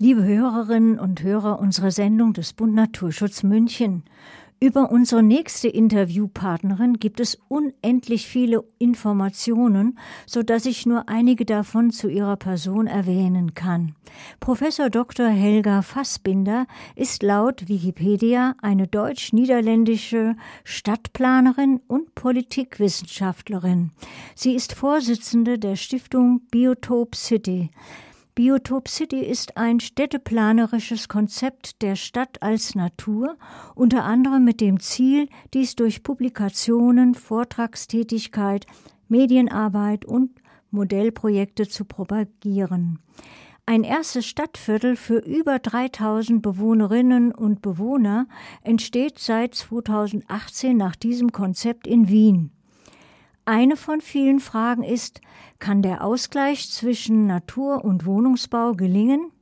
Liebe Hörerinnen und Hörer unserer Sendung des Bund Naturschutz München, über unsere nächste Interviewpartnerin gibt es unendlich viele Informationen, so dass ich nur einige davon zu ihrer Person erwähnen kann. Professor Dr. Helga Fassbinder ist laut Wikipedia eine deutsch-niederländische Stadtplanerin und Politikwissenschaftlerin. Sie ist Vorsitzende der Stiftung Biotop City. Biotop City ist ein städteplanerisches Konzept der Stadt als Natur, unter anderem mit dem Ziel, dies durch Publikationen, Vortragstätigkeit, Medienarbeit und Modellprojekte zu propagieren. Ein erstes Stadtviertel für über 3000 Bewohnerinnen und Bewohner entsteht seit 2018 nach diesem Konzept in Wien. Eine von vielen Fragen ist, kann der Ausgleich zwischen Natur- und Wohnungsbau gelingen?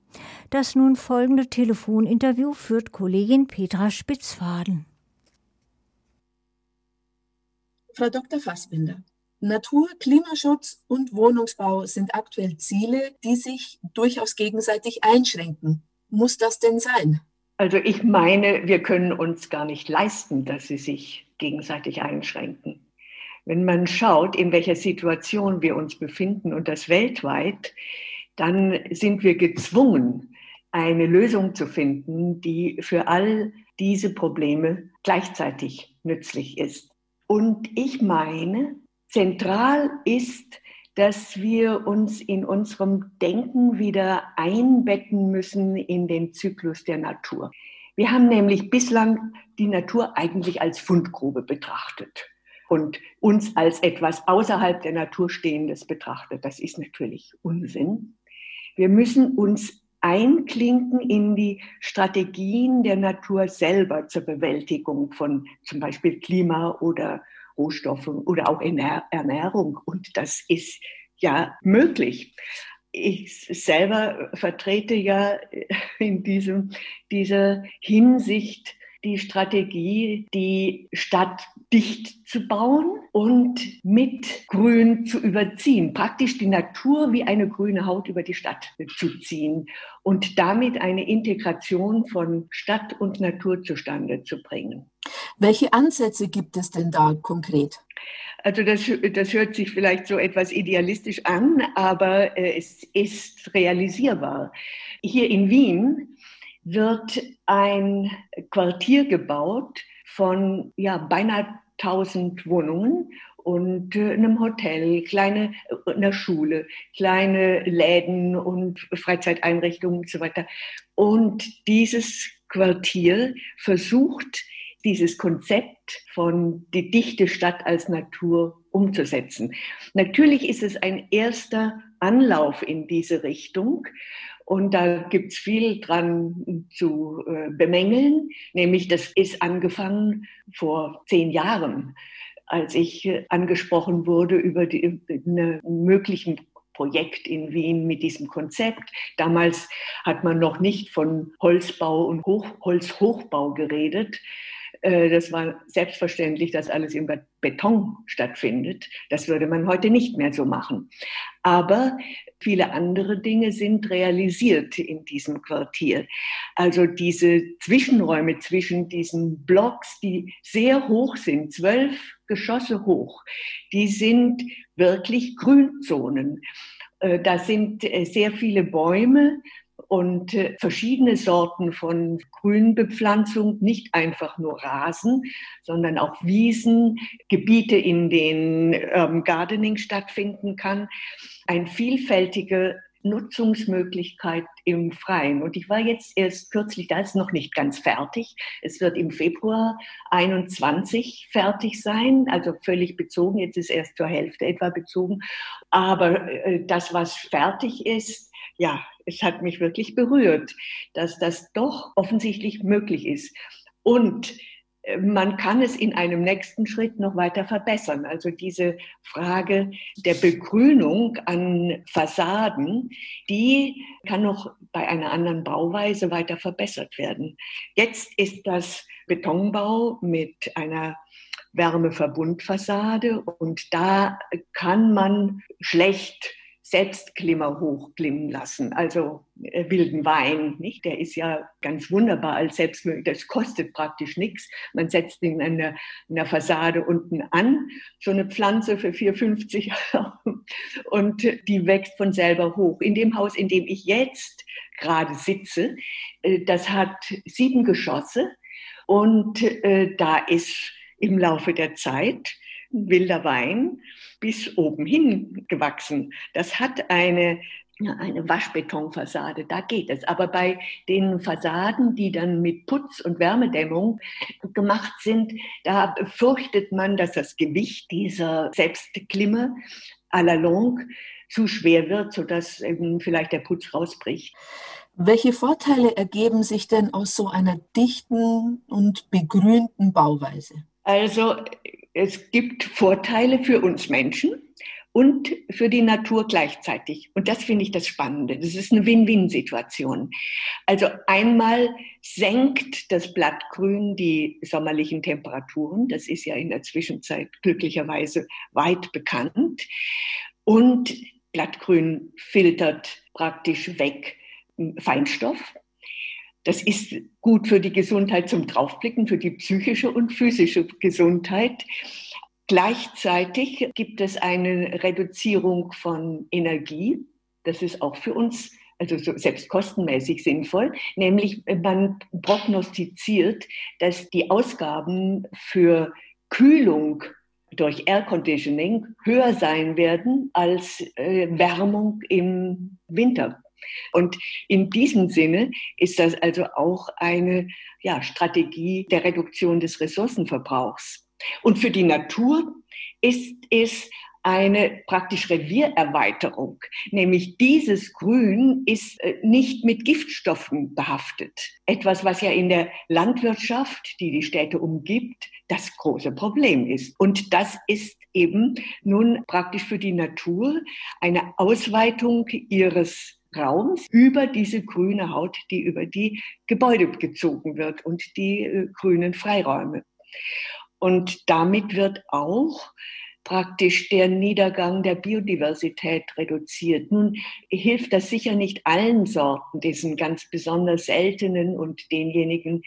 Das nun folgende Telefoninterview führt Kollegin Petra Spitzfaden. Frau Dr. Fassbinder, Natur, Klimaschutz und Wohnungsbau sind aktuell Ziele, die sich durchaus gegenseitig einschränken. Muss das denn sein? Also ich meine, wir können uns gar nicht leisten, dass sie sich gegenseitig einschränken. Wenn man schaut, in welcher Situation wir uns befinden und das weltweit, dann sind wir gezwungen, eine Lösung zu finden, die für all diese Probleme gleichzeitig nützlich ist. Und ich meine, zentral ist, dass wir uns in unserem Denken wieder einbetten müssen in den Zyklus der Natur. Wir haben nämlich bislang die Natur eigentlich als Fundgrube betrachtet und uns als etwas außerhalb der Natur Stehendes betrachtet. Das ist natürlich Unsinn. Wir müssen uns einklinken in die Strategien der Natur selber zur Bewältigung von zum Beispiel Klima oder Rohstoffen oder auch Ernährung. Und das ist ja möglich. Ich selber vertrete ja in diesem, dieser Hinsicht die Strategie, die Stadt dicht zu bauen und mit Grün zu überziehen, praktisch die Natur wie eine grüne Haut über die Stadt zu ziehen und damit eine Integration von Stadt und Natur zustande zu bringen. Welche Ansätze gibt es denn da konkret? Also das, das hört sich vielleicht so etwas idealistisch an, aber äh, es ist realisierbar. Hier in Wien wird ein Quartier gebaut von ja, beinahe 1000 Wohnungen und äh, einem Hotel, kleine, einer Schule, kleine Läden und Freizeiteinrichtungen und so weiter. Und dieses Quartier versucht, dieses Konzept von die dichte Stadt als Natur umzusetzen. Natürlich ist es ein erster Anlauf in diese Richtung. Und da gibt es viel dran zu äh, bemängeln, nämlich das ist angefangen vor zehn Jahren, als ich äh, angesprochen wurde über die eine möglichen Projekt in Wien mit diesem Konzept. Damals hat man noch nicht von Holzbau und Hoch, Holzhochbau geredet. Äh, das war selbstverständlich, dass alles im Beton stattfindet. Das würde man heute nicht mehr so machen. Aber viele andere Dinge sind realisiert in diesem Quartier. Also diese Zwischenräume zwischen diesen Blocks, die sehr hoch sind, zwölf Geschosse hoch, die sind wirklich Grünzonen. Äh, da sind äh, sehr viele Bäume, und äh, verschiedene Sorten von Grünbepflanzung, nicht einfach nur Rasen, sondern auch Wiesen, Gebiete, in denen ähm, Gardening stattfinden kann. Ein vielfältige Nutzungsmöglichkeit im Freien. Und ich war jetzt erst kürzlich, da ist noch nicht ganz fertig. Es wird im Februar 21 fertig sein, also völlig bezogen. Jetzt ist erst zur Hälfte etwa bezogen. Aber äh, das, was fertig ist, ja, es hat mich wirklich berührt, dass das doch offensichtlich möglich ist. Und äh, man kann es in einem nächsten Schritt noch weiter verbessern. Also diese Frage der Begrünung an Fassaden, die kann noch bei einer anderen Bauweise weiter verbessert werden. Jetzt ist das Betonbau mit einer Wärmeverbundfassade und da kann man schlecht Selbstklimmer hochklimmen lassen, also äh, wilden Wein, nicht? Der ist ja ganz wunderbar als Selbstmüll. Das kostet praktisch nichts. Man setzt ihn in einer, in einer Fassade unten an, so eine Pflanze für 4,50 und die wächst von selber hoch. In dem Haus, in dem ich jetzt gerade sitze, äh, das hat sieben Geschosse und äh, da ist im Laufe der Zeit wilder Wein bis oben hin gewachsen. Das hat eine eine Waschbetonfassade, da geht es. Aber bei den Fassaden, die dann mit Putz und Wärmedämmung gemacht sind, da fürchtet man, dass das Gewicht dieser Selbstklimme à la longue zu schwer wird, sodass eben vielleicht der Putz rausbricht. Welche Vorteile ergeben sich denn aus so einer dichten und begrünten Bauweise? Also es gibt Vorteile für uns Menschen und für die Natur gleichzeitig. Und das finde ich das Spannende. Das ist eine Win-Win-Situation. Also einmal senkt das Blattgrün die sommerlichen Temperaturen. Das ist ja in der Zwischenzeit glücklicherweise weit bekannt. Und Blattgrün filtert praktisch weg Feinstoff. Das ist gut für die Gesundheit zum Draufblicken, für die psychische und physische Gesundheit. Gleichzeitig gibt es eine Reduzierung von Energie. Das ist auch für uns also so selbst kostenmäßig sinnvoll, nämlich man prognostiziert, dass die Ausgaben für Kühlung durch Air Conditioning höher sein werden als äh, Wärmung im Winter. Und in diesem Sinne ist das also auch eine ja, Strategie der Reduktion des Ressourcenverbrauchs. Und für die Natur ist es eine praktisch Reviererweiterung, nämlich dieses Grün ist äh, nicht mit Giftstoffen behaftet. Etwas, was ja in der Landwirtschaft, die die Städte umgibt, das große Problem ist. Und das ist eben nun praktisch für die Natur eine Ausweitung ihres Raums über diese grüne Haut, die über die Gebäude gezogen wird und die äh, grünen Freiräume. Und damit wird auch praktisch der Niedergang der Biodiversität reduziert. Nun hilft das sicher nicht allen Sorten, diesen ganz besonders seltenen und denjenigen,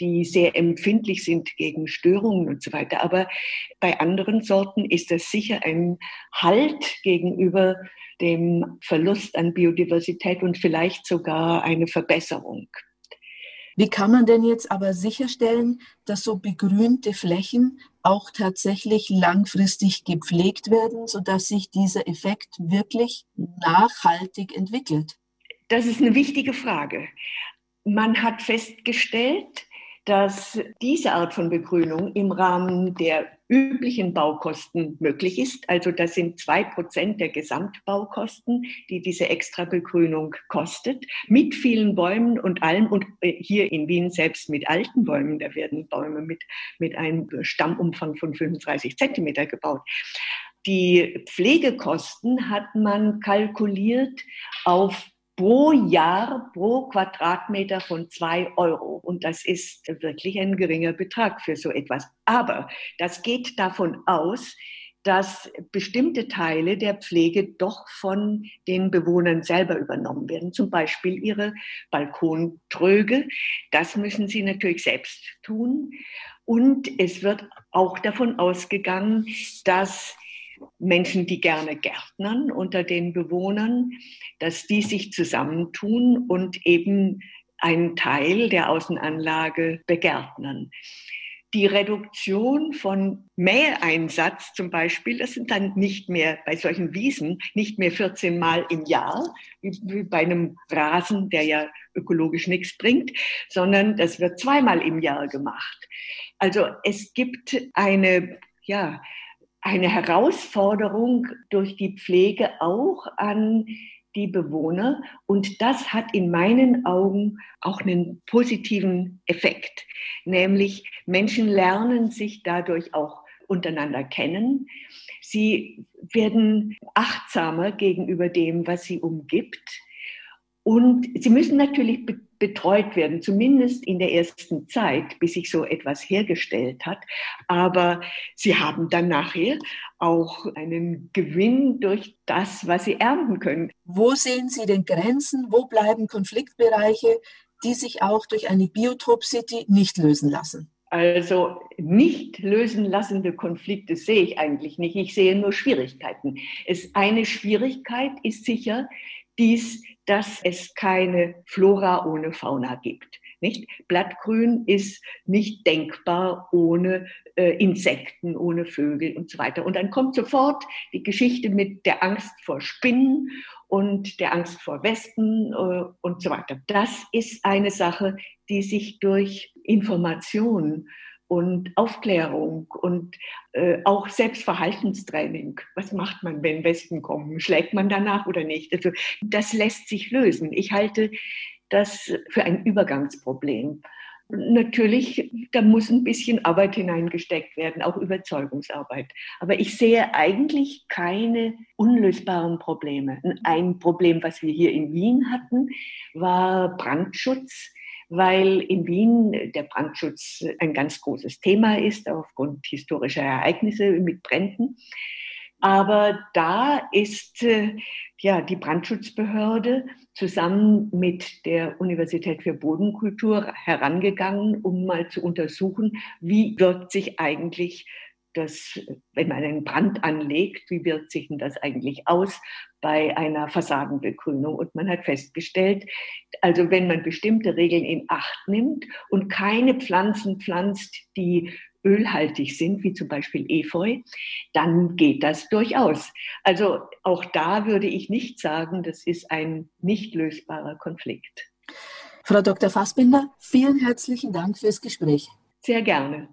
die sehr empfindlich sind gegen Störungen und so weiter. Aber bei anderen Sorten ist das sicher ein Halt gegenüber dem Verlust an Biodiversität und vielleicht sogar eine Verbesserung. Wie kann man denn jetzt aber sicherstellen, dass so begrünte Flächen auch tatsächlich langfristig gepflegt werden, sodass sich dieser Effekt wirklich nachhaltig entwickelt? Das ist eine wichtige Frage. Man hat festgestellt, dass diese Art von Begrünung im Rahmen der üblichen Baukosten möglich ist. Also das sind zwei Prozent der Gesamtbaukosten, die diese Extrabegrünung kostet, mit vielen Bäumen und allem. Und äh, hier in Wien selbst mit alten Bäumen, da werden Bäume mit, mit einem Stammumfang von 35 Zentimeter gebaut. Die Pflegekosten hat man kalkuliert auf pro Jahr, pro Quadratmeter von zwei Euro. Und das ist wirklich ein geringer Betrag für so etwas. Aber das geht davon aus, dass bestimmte Teile der Pflege doch von den Bewohnern selber übernommen werden. Zum Beispiel ihre Balkontröge. Das müssen sie natürlich selbst tun. Und es wird auch davon ausgegangen, dass Menschen, die gerne gärtnern unter den Bewohnern, dass die sich zusammentun und eben einen Teil der Außenanlage begärtnern. Die Reduktion von Mäheinsatz zum Beispiel, das sind dann nicht mehr bei solchen Wiesen, nicht mehr 14 Mal im Jahr, wie bei einem Rasen, der ja ökologisch nichts bringt, sondern das wird zweimal im Jahr gemacht. Also es gibt eine, ja, eine Herausforderung durch die Pflege auch an die Bewohner. Und das hat in meinen Augen auch einen positiven Effekt. Nämlich Menschen lernen sich dadurch auch untereinander kennen. Sie werden achtsamer gegenüber dem, was sie umgibt. Und sie müssen natürlich betreut werden, zumindest in der ersten Zeit, bis sich so etwas hergestellt hat. Aber sie haben dann nachher auch einen Gewinn durch das, was sie ernten können. Wo sehen Sie denn Grenzen? Wo bleiben Konfliktbereiche, die sich auch durch eine Biotop City nicht lösen lassen? Also nicht lösen lassende Konflikte sehe ich eigentlich nicht. Ich sehe nur Schwierigkeiten. Es, eine Schwierigkeit ist sicher dies, dass es keine Flora ohne Fauna gibt. Nicht? Blattgrün ist nicht denkbar ohne äh, Insekten, ohne Vögel und so weiter. Und dann kommt sofort die Geschichte mit der Angst vor Spinnen und der Angst vor Wespen äh, und so weiter. Das ist eine Sache, die sich durch Information und Aufklärung und äh, auch Selbstverhaltenstraining. Was macht man, wenn Wespen kommen? Schlägt man danach oder nicht? Also das lässt sich lösen. Ich halte das für ein Übergangsproblem. Natürlich, da muss ein bisschen Arbeit hineingesteckt werden, auch Überzeugungsarbeit. Aber ich sehe eigentlich keine unlösbaren Probleme. Ein Problem, was wir hier in Wien hatten, war Brandschutz, weil in Wien der Brandschutz ein ganz großes Thema ist, aufgrund historischer Ereignisse mit Bränden. Aber da ist äh, ja die Brandschutzbehörde zusammen mit der Universität für Bodenkultur herangegangen, um mal zu untersuchen, wie wirkt sich eigentlich das, wenn man einen Brand anlegt, wie wirkt sich denn das eigentlich aus bei einer Fassadenbegrünung? Und man hat festgestellt, also wenn man bestimmte Regeln in Acht nimmt und keine Pflanzen pflanzt, die ölhaltig sind, wie zum Beispiel Efeu, dann geht das durchaus. Also auch da würde ich nicht sagen, das ist ein nicht lösbarer Konflikt. Frau Dr. Fassbinder, vielen herzlichen Dank fürs Gespräch. Sehr gerne.